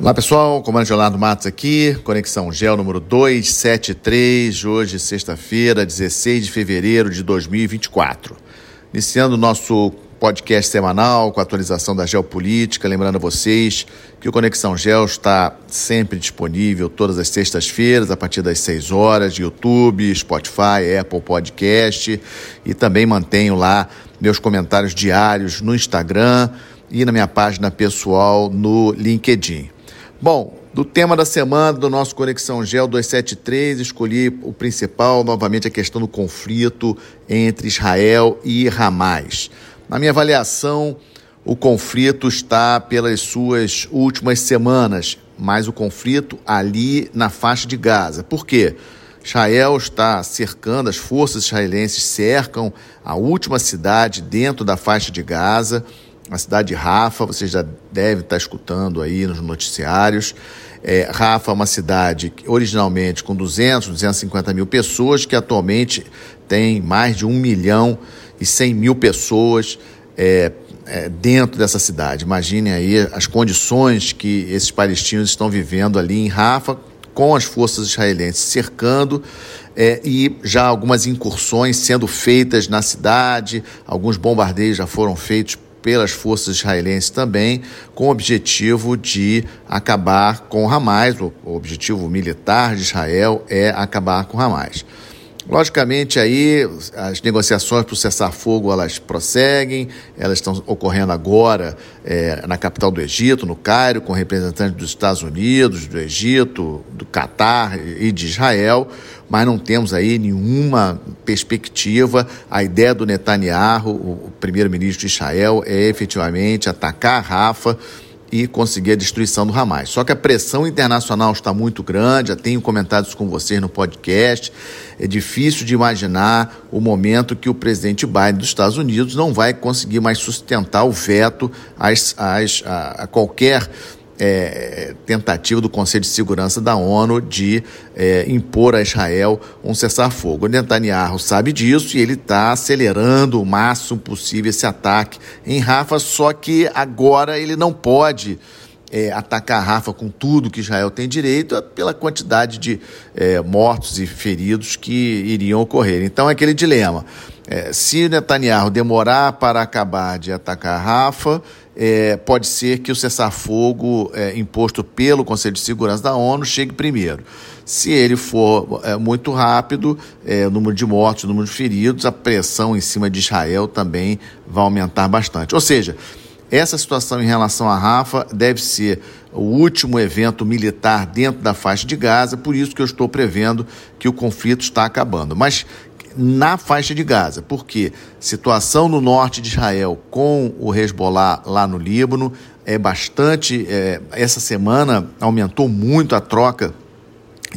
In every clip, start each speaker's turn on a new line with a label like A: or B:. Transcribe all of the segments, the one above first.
A: Olá pessoal, comandante Leonardo Matos aqui, Conexão Gel número 273, hoje sexta-feira, 16 de fevereiro de 2024. Iniciando o nosso podcast semanal com a atualização da geopolítica, lembrando a vocês que o Conexão Gel está sempre disponível todas as sextas-feiras, a partir das 6 horas, YouTube, Spotify, Apple Podcast e também mantenho lá meus comentários diários no Instagram e na minha página pessoal no LinkedIn. Bom, do tema da semana do nosso Conexão Gel 273, escolhi o principal, novamente a questão do conflito entre Israel e Hamas. Na minha avaliação, o conflito está pelas suas últimas semanas, mas o conflito ali na faixa de Gaza. Por quê? Israel está cercando, as forças israelenses cercam a última cidade dentro da faixa de Gaza a cidade de Rafa, você já deve estar escutando aí nos noticiários. É, Rafa é uma cidade originalmente com 200, 250 mil pessoas, que atualmente tem mais de 1 milhão e 100 mil pessoas é, é, dentro dessa cidade. Imaginem aí as condições que esses palestinos estão vivendo ali em Rafa, com as forças israelenses cercando é, e já algumas incursões sendo feitas na cidade, alguns bombardeios já foram feitos pelas forças israelenses também, com o objetivo de acabar com Hamas. O objetivo militar de Israel é acabar com Hamas. Logicamente, aí as negociações para o cessar-fogo elas prosseguem, elas estão ocorrendo agora é, na capital do Egito, no Cairo, com representantes dos Estados Unidos, do Egito, do Catar e de Israel, mas não temos aí nenhuma perspectiva. A ideia do Netanyahu, o primeiro-ministro de Israel, é efetivamente atacar a Rafa e conseguir a destruição do Hamas. Só que a pressão internacional está muito grande, já tenho comentado isso com vocês no podcast. É difícil de imaginar o momento que o presidente Biden dos Estados Unidos não vai conseguir mais sustentar o veto às, às, a, a qualquer é, tentativa do Conselho de Segurança da ONU de é, impor a Israel um cessar-fogo. Netanyahu sabe disso e ele está acelerando o máximo possível esse ataque em Rafa, só que agora ele não pode. É, atacar Rafa com tudo que Israel tem direito pela quantidade de é, mortos e feridos que iriam ocorrer. Então é aquele dilema. É, se Netanyahu demorar para acabar de atacar Rafa, é, pode ser que o cessar-fogo é, imposto pelo Conselho de Segurança da ONU chegue primeiro. Se ele for é, muito rápido, é, o número de mortos, o número de feridos, a pressão em cima de Israel também vai aumentar bastante. Ou seja, essa situação em relação à Rafa deve ser o último evento militar dentro da faixa de Gaza, por isso que eu estou prevendo que o conflito está acabando. Mas na faixa de Gaza, porque situação no norte de Israel com o Hezbollah lá no Líbano é bastante. É, essa semana aumentou muito a troca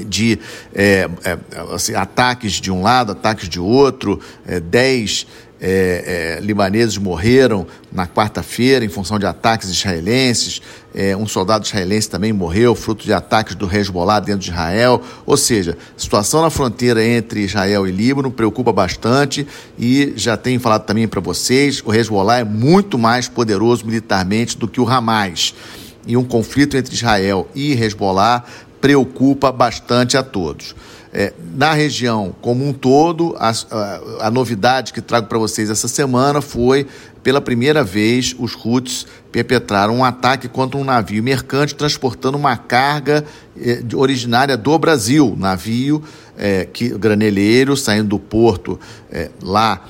A: de é, é, assim, ataques de um lado, ataques de outro, é, dez é, é, libaneses morreram na quarta-feira em função de ataques israelenses. É, um soldado israelense também morreu, fruto de ataques do Hezbollah dentro de Israel. Ou seja, a situação na fronteira entre Israel e Líbano preocupa bastante e já tenho falado também para vocês: o Hezbollah é muito mais poderoso militarmente do que o Hamas. E um conflito entre Israel e Hezbollah preocupa bastante a todos. É, na região como um todo, a, a, a novidade que trago para vocês essa semana foi, pela primeira vez, os Houthis perpetraram um ataque contra um navio mercante transportando uma carga é, originária do Brasil, navio é, que, graneleiro saindo do porto é, lá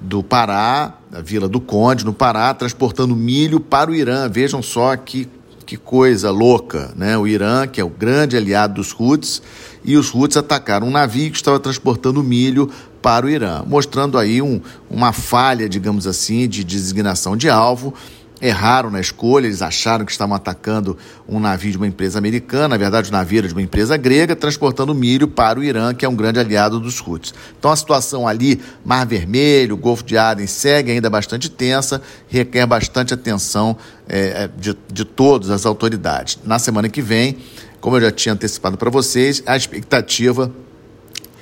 A: do Pará, da Vila do Conde, no Pará, transportando milho para o Irã. Vejam só que que coisa louca, né? O Irã, que é o grande aliado dos Houthis, e os Houthis atacaram um navio que estava transportando milho para o Irã, mostrando aí um, uma falha, digamos assim, de designação de alvo erraram na escolha, eles acharam que estavam atacando um navio de uma empresa americana, na verdade o navio era de uma empresa grega, transportando milho para o Irã, que é um grande aliado dos Houthis. Então a situação ali, Mar Vermelho, Golfo de Aden, segue ainda bastante tensa, requer bastante atenção é, de, de todas as autoridades. Na semana que vem, como eu já tinha antecipado para vocês, a expectativa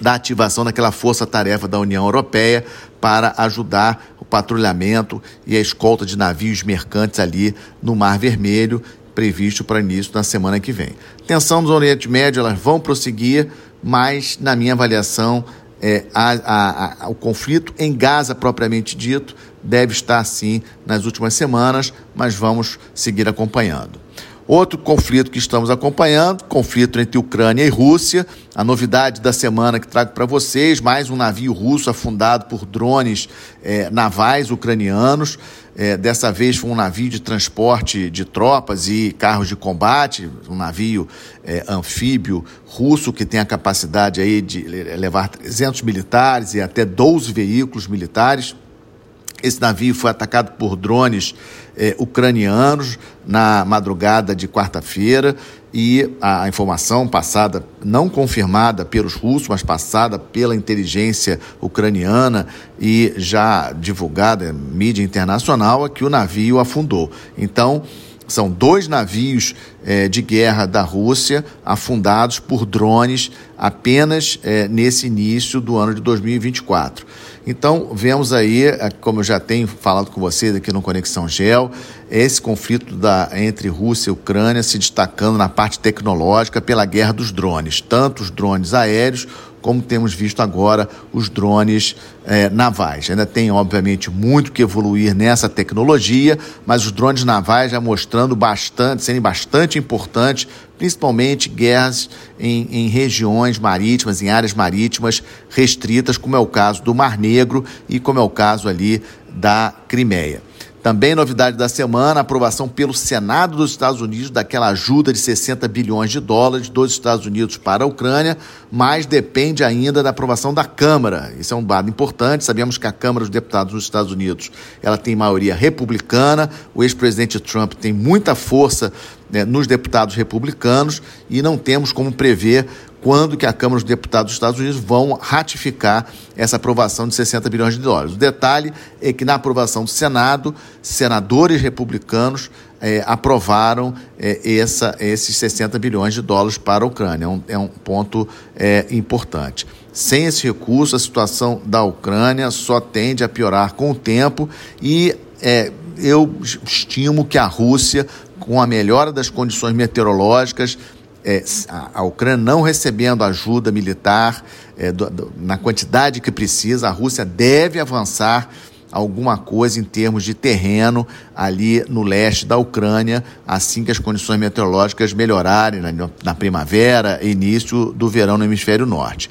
A: da ativação daquela força-tarefa da União Europeia para ajudar o patrulhamento e a escolta de navios mercantes ali no Mar Vermelho, previsto para início da semana que vem. Tensão no Oriente Médio, elas vão prosseguir, mas, na minha avaliação, é, a, a, a, o conflito em Gaza, propriamente dito, deve estar sim nas últimas semanas, mas vamos seguir acompanhando. Outro conflito que estamos acompanhando, conflito entre Ucrânia e Rússia. A novidade da semana que trago para vocês: mais um navio russo afundado por drones é, navais ucranianos. É, dessa vez foi um navio de transporte de tropas e carros de combate, um navio é, anfíbio russo que tem a capacidade aí de levar 300 militares e até 12 veículos militares. Esse navio foi atacado por drones eh, ucranianos na madrugada de quarta-feira e a, informação passada, não confirmada pelos russos, mas passada pela inteligência ucraniana e já divulgada em mídia internacional, é que o navio afundou. Então, são dois navios eh, de guerra da Rússia afundados por drones apenas eh, nesse início do ano de 2024. Então, vemos aí, é, como eu já tenho falado com vocês aqui no Conexão Gel, esse conflito da, entre Rússia e Ucrânia se destacando na parte tecnológica pela guerra dos drones, tanto os drones aéreos como temos visto agora os drones é, navais. Ainda tem, obviamente, muito que evoluir nessa tecnologia, mas os drones navais já mostrando bastante, sendo bastante importantes principalmente guerras em, em, regiões marítimas, em áreas marítimas restritas, como é o caso do Mar Negro e como é o caso ali da Crimeia. Também novidade da semana, aprovação pelo Senado dos Estados Unidos daquela ajuda de 60 bilhões de dólares dos Estados Unidos para a Ucrânia, mas depende ainda da aprovação da Câmara. Isso é um dado importante. Sabemos que a Câmara dos Deputados dos Estados Unidos ela tem maioria republicana. O ex-presidente Trump tem muita força né, nos deputados republicanos e não temos como prever quando que a Câmara dos Deputados dos Estados Unidos vão ratificar essa aprovação de 60 bilhões de dólares. O detalhe é que na aprovação do Senado, senadores republicanos é, aprovaram é, essa, esses 60 bilhões de dólares para a Ucrânia. É um, é um ponto é, importante. Sem esse recurso, a situação da Ucrânia só tende a piorar com o tempo e eu estimo que a Rússia, com a melhora das condições meteorológicas, é, a, Ucrânia não recebendo ajuda militar é, do, do, na quantidade que precisa, a Rússia deve avançar alguma coisa em termos de terreno ali no leste da Ucrânia, assim que as condições meteorológicas melhorarem na, na primavera e início do verão no hemisfério norte.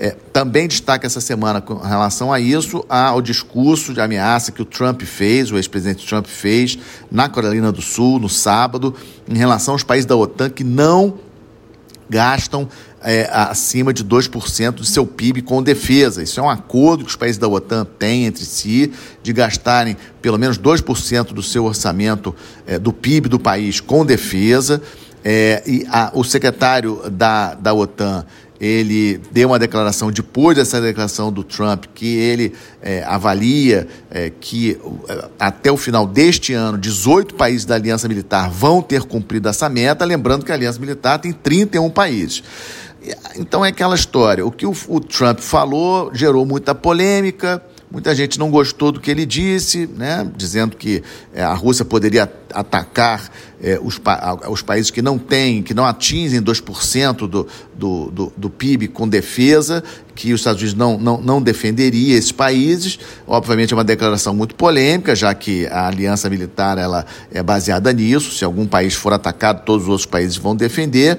A: É, também destaca essa semana com relação a isso ao discurso de ameaça que o Trump fez, o ex-presidente Trump fez na Carolina do Sul no sábado, em relação aos países da OTAN que não gastam é, acima de 2% do seu PIB com defesa. Isso é um acordo que os países da OTAN têm entre si de gastarem pelo menos 2% do seu orçamento é, do PIB do país com defesa. É, e a, o secretário da, da OTAN ele deu uma declaração depois dessa declaração do Trump que ele é, avalia é, que é, até o final deste ano 18 países da Aliança Militar vão ter cumprido essa meta, lembrando que a Aliança Militar tem 31 países. Então é aquela história. O que o, o Trump falou gerou muita polêmica. Muita gente não gostou do que ele disse, né? dizendo que é, a Rússia poderia atacar é, os, os, países que não têm, que não atingem 2% do, do, do, do PIB com defesa, que os Estados Unidos não, não, não defenderia esses países. Obviamente é uma declaração muito polêmica, já que a aliança militar ela é baseada nisso. Se algum país for atacado, todos os outros países vão defender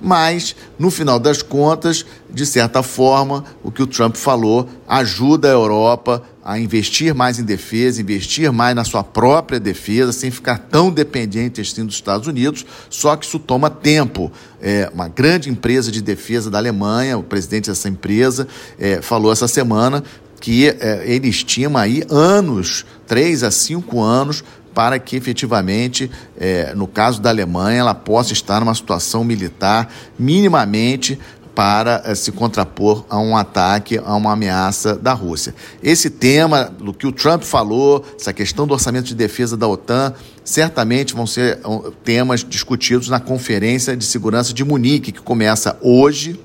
A: mas, no final das contas, de certa forma, o que o Trump falou ajuda a Europa a investir mais em defesa, investir mais na sua própria defesa, sem ficar tão dependente assim dos Estados Unidos. Só que isso toma tempo. É, uma grande empresa de defesa da Alemanha, o presidente dessa empresa, é, falou essa semana que é, ele estima aí anos, três a cinco anos, para que efetivamente, é, no caso da Alemanha, ela possa estar numa situação militar minimamente para é, se contrapor a um ataque, a uma ameaça da Rússia. Esse tema, do que o Trump falou, essa questão do orçamento de defesa da OTAN, certamente vão ser temas discutidos na Conferência de Segurança de Munique, que começa hoje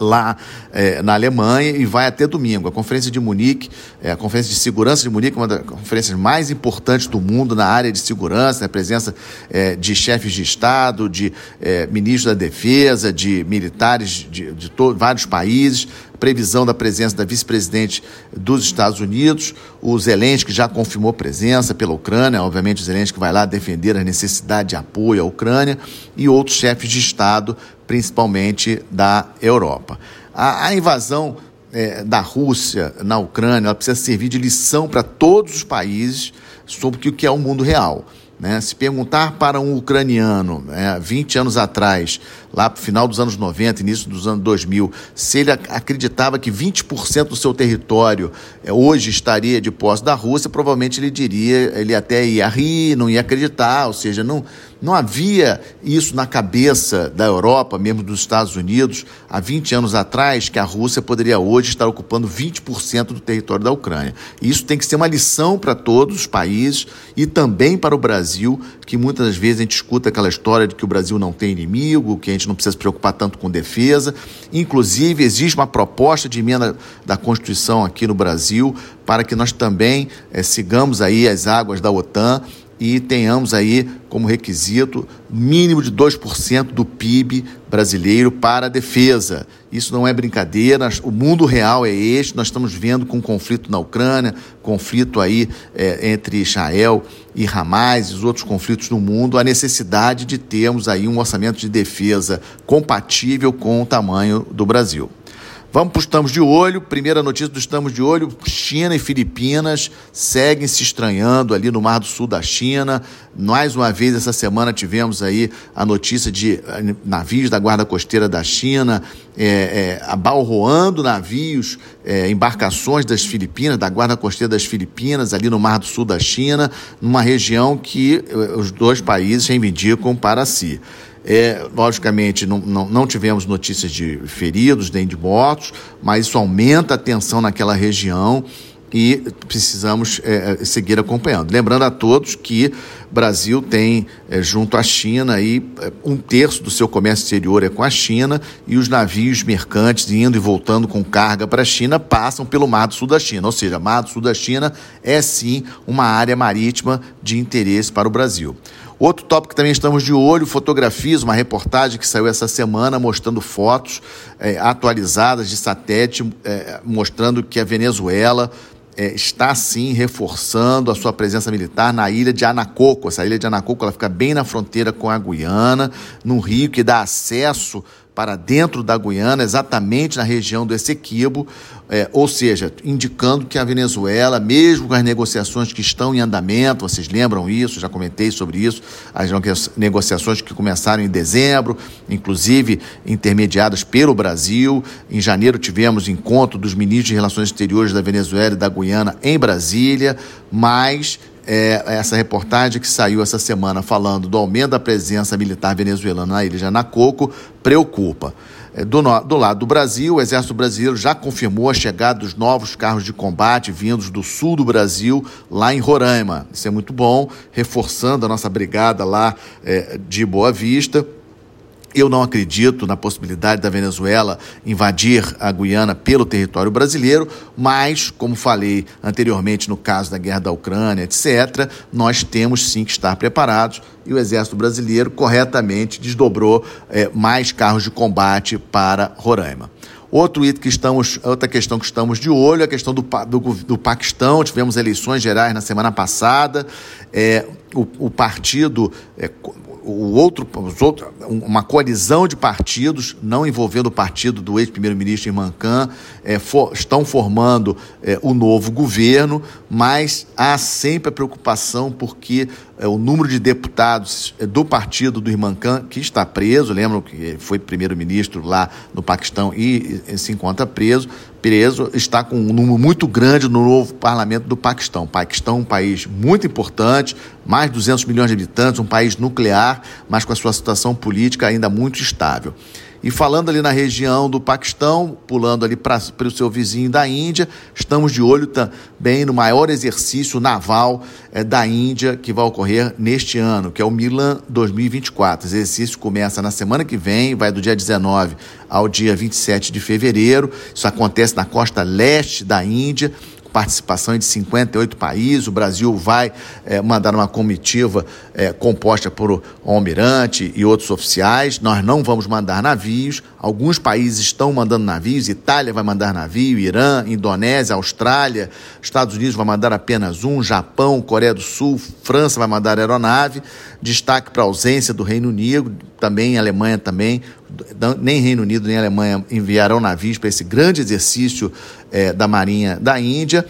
A: lá é, na Alemanha e vai até domingo. A Conferência de Munique, é, a Conferência de Segurança de Munique, uma das conferências mais importantes do mundo na área de segurança, a presença é, de chefes de Estado, de é, ministros da Defesa, de militares de, de vários países, previsão da presença da vice-presidente dos Estados Unidos, o Zelensky já confirmou presença pela Ucrânia, obviamente o Zelensky vai lá defender a necessidade de apoio à Ucrânia, e outros chefes de Estado principalmente da Europa. A, a invasão é, da Rússia na Ucrânia precisa servir de lição para todos os países sobre o que é o mundo real. Né? Se perguntar para um ucraniano, né, 20 anos atrás, lá para o final dos anos 90, início dos anos 2000, se ele acreditava que 20% do seu território é, hoje estaria de posse da Rússia, provavelmente ele diria, ele até ia rir, não ia acreditar, ou seja, não, não havia isso na cabeça da Europa, mesmo dos Estados Unidos, há 20 anos atrás, que a Rússia poderia hoje estar ocupando 20% do território da Ucrânia. Isso tem que ser uma lição para todos os países e também para o Brasil, que muitas vezes a gente escuta aquela história de que o Brasil não tem inimigo, que a gente não precisa se preocupar tanto com defesa. Inclusive, existe uma proposta de emenda da Constituição aqui no Brasil para que nós também é, sigamos aí as águas da OTAN e tenhamos aí como requisito mínimo de 2% do PIB brasileiro para a defesa. Isso não é brincadeira, o mundo real é este, nós estamos vendo com o conflito na Ucrânia, conflito aí é, entre Israel e Hamas e os outros conflitos no mundo, a necessidade de termos aí um orçamento de defesa compatível com o tamanho do Brasil. Vamos para o Estamos de Olho. Primeira notícia do Estamos de Olho: China e Filipinas seguem se estranhando ali no Mar do Sul da China. Mais uma vez, essa semana tivemos aí a notícia de eh, navios da Guarda Costeira da China é, é, abalroando navios, é, embarcações das Filipinas, da Guarda Costeira das Filipinas, ali no Mar do Sul da China, numa região que os dois países reivindicam para si. É, logicamente, não, não, não, tivemos notícias de feridos nem de mortos, mas isso aumenta a tensão naquela região e precisamos é, é seguir acompanhando. Lembrando a todos que Brasil tem, é, junto à China, aí, é, um terço do seu comércio exterior é com a China e os navios mercantes indo e voltando com carga para a China passam pelo Mar do Sul da China. Ou seja, Mar do Sul da China é sim uma área marítima de interesse para o Brasil. Outro tópico que também estamos de olho, fotografias, uma reportagem que saiu essa semana mostrando fotos é, atualizadas de satélite, é, mostrando que a Venezuela é, está sim reforçando a sua presença militar na ilha de Anacoco. Essa ilha de Anacoco ela fica bem na fronteira com a Guiana, num rio que dá acesso para dentro da Guiana, exatamente na região do Essequibo, é, ou seja, indicando que a Venezuela, mesmo com as negociações que estão em andamento, vocês lembram isso, já comentei sobre isso, as negociações que começaram em dezembro, inclusive intermediadas pelo Brasil. Em janeiro tivemos encontro dos ministros de Relações Exteriores da Venezuela e da Guiana em Brasília, mas é, essa reportagem que saiu essa semana falando do aumento da presença militar venezuelana na ilha de Anacoco preocupa. É, do, do, lado do Brasil, o Exército Brasileiro já confirmou a chegada dos novos carros de combate vindos do sul do Brasil, lá em Roraima. Isso é muito bom, reforçando a nossa brigada lá é, de Boa Vista. Eu não acredito na possibilidade da Venezuela invadir a Guiana pelo território brasileiro, mas, como falei anteriormente no caso da guerra da Ucrânia, etc., nós temos sim que estar preparados e o Exército Brasileiro corretamente desdobrou é, mais carros de combate para Roraima. Outro item que estamos, outra questão que estamos de olho é a questão do, do, do Paquistão. Tivemos eleições gerais na semana passada. É, o, o partido, é, o outro, os outros, uma coalizão de partidos, não envolvendo o partido do ex-primeiro-ministro Imran Khan, é, for, estão formando é, o novo governo, mas há sempre a preocupação porque é, o número de deputados é, do partido do Imran Khan, que está preso, lembram que foi primeiro-ministro lá no Paquistão e, e se encontra preso, preso, está com um número muito grande no novo parlamento do Paquistão. O Paquistão é um país muito importante, mais de 200 milhões de habitantes, um país nuclear, mas com a sua situação política ainda muito estável. E falando ali na região do Paquistão, pulando ali para o seu vizinho da Índia, estamos de olho também no maior exercício naval é, da Índia que vai ocorrer neste ano, que é o Milan 2024. Esse exercício começa na semana que vem, vai do dia 19 ao dia 27 de fevereiro. Isso acontece na costa leste da Índia participação de 58 países. O Brasil vai é, mandar uma comitiva é, composta por um almirante e outros oficiais. Nós não vamos mandar navios. Alguns países estão mandando navios. Itália vai mandar navio, Irã, Indonésia, Austrália, Estados Unidos vai mandar apenas um, Japão, Coreia do Sul, França vai mandar aeronave. Destaque para a ausência do Reino Unido, também Alemanha também. Nem Reino Unido nem Alemanha enviarão navios para esse grande exercício é, da Marinha da Índia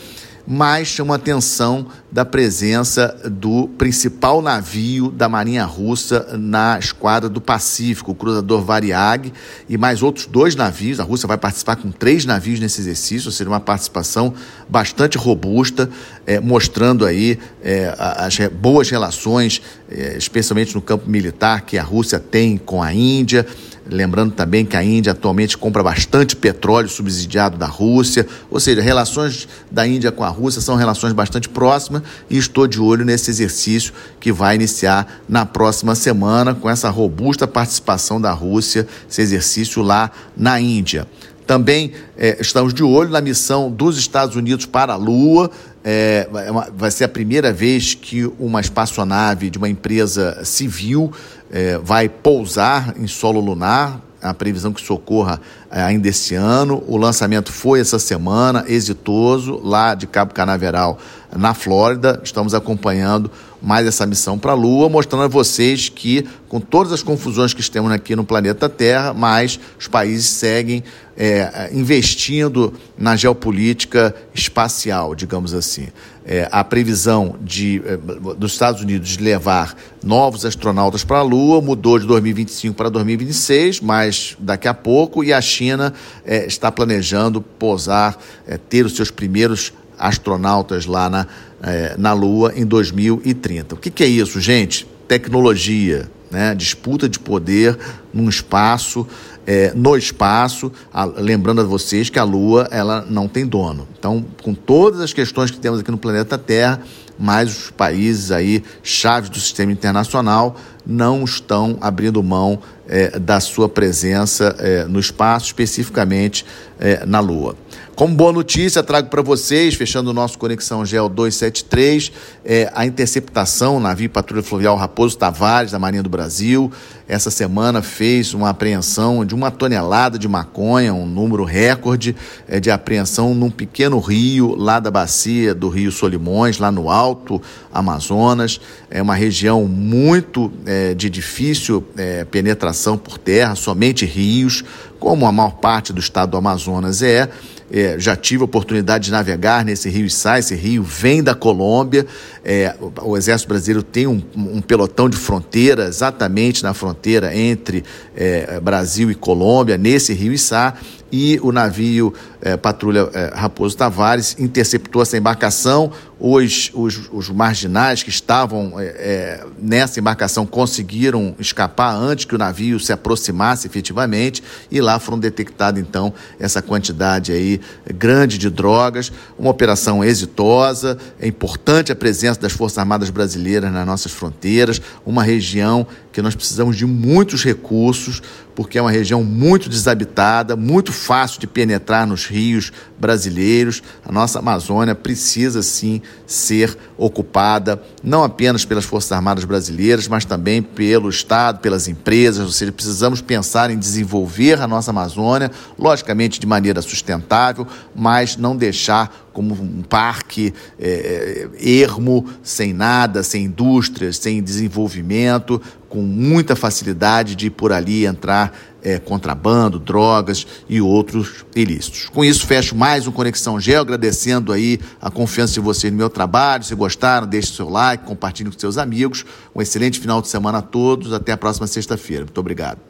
A: mas chama atenção da presença do principal navio da Marinha Russa na esquadra do Pacífico, o cruzador Variag, e mais outros dois navios. A Rússia vai participar com três navios nesse exercício, seria uma participação bastante robusta, é, mostrando aí é, as boas relações, é, especialmente no campo militar, que a Rússia tem com a Índia. Lembrando também que a Índia atualmente compra bastante petróleo subsidiado da Rússia, ou seja, relações da Índia com a Rússia são relações bastante próximas e estou de olho nesse exercício que vai iniciar na próxima semana com essa robusta participação da Rússia, esse exercício lá na Índia. Também é, estamos de olho na missão dos Estados Unidos para a Lua. É, vai ser a primeira vez que uma espaçonave de uma empresa civil é, vai pousar em solo lunar. A previsão que socorra é, ainda esse ano. O lançamento foi essa semana, exitoso, lá de Cabo Canaveral, na Flórida. Estamos acompanhando mais essa missão para a Lua, mostrando a vocês que, com todas as confusões que temos aqui no planeta Terra, mas os países seguem é, investindo na geopolítica espacial, digamos assim. É, a previsão de, é, dos Estados Unidos de levar novos astronautas para a Lua mudou de 2025 para 2026, mas daqui a pouco, e a China é, está planejando pousar, é, ter os seus primeiros astronautas lá na, é, na Lua em 2030. O que, que é isso, gente? Tecnologia, né? disputa de poder num espaço é, no espaço, a, lembrando a vocês que a Lua ela não tem dono. Então, com todas as questões que temos aqui no planeta Terra, mais os países aí chaves do sistema internacional não estão abrindo mão é, da sua presença é, no espaço, especificamente é, na Lua. Como boa notícia, trago para vocês, fechando o nosso Conexão Gel 273, é, a interceptação navio Patrulha Fluvial Raposo Tavares, da Marinha do Brasil. Essa semana fez uma apreensão de uma tonelada de maconha, um número recorde é, de apreensão num pequeno rio lá da bacia do Rio Solimões, lá no Alto Amazonas. É uma região muito é, de difícil é, penetração por terra, somente rios, como a maior parte do estado do Amazonas é. É, já tive a oportunidade de navegar nesse rio Içá, esse rio vem da Colômbia, é, o Exército Brasileiro tem um, um, pelotão de fronteira, exatamente na fronteira entre é, Brasil e Colômbia, nesse rio Içá, e o navio é, Patrulha é, Raposo Tavares interceptou essa embarcação. Os, os, os marginais que estavam é, nessa embarcação conseguiram escapar antes que o navio se aproximasse efetivamente e lá foram detectadas então essa quantidade aí grande de drogas. Uma operação exitosa, é importante a presença das Forças Armadas Brasileiras nas nossas fronteiras, uma região que nós precisamos de muitos recursos, porque é uma região muito desabitada, muito fácil de penetrar nos rios brasileiros. A nossa Amazônia precisa sim ser ocupada, não apenas pelas Forças Armadas brasileiras, mas também pelo Estado, pelas empresas, ou seja, precisamos pensar em desenvolver a nossa Amazônia, logicamente de maneira sustentável, mas não deixar como um parque é, é, ermo, sem nada, sem indústrias, sem desenvolvimento, com muita facilidade de por ali entrar é, contrabando, drogas e outros ilícitos. Com isso, fecho mais um Conexão Geo, agradecendo aí a confiança de vocês no meu trabalho. Se gostaram, deixe seu like, compartilhe com seus amigos. Um excelente final de semana a todos. Até a próxima sexta-feira. Muito obrigado.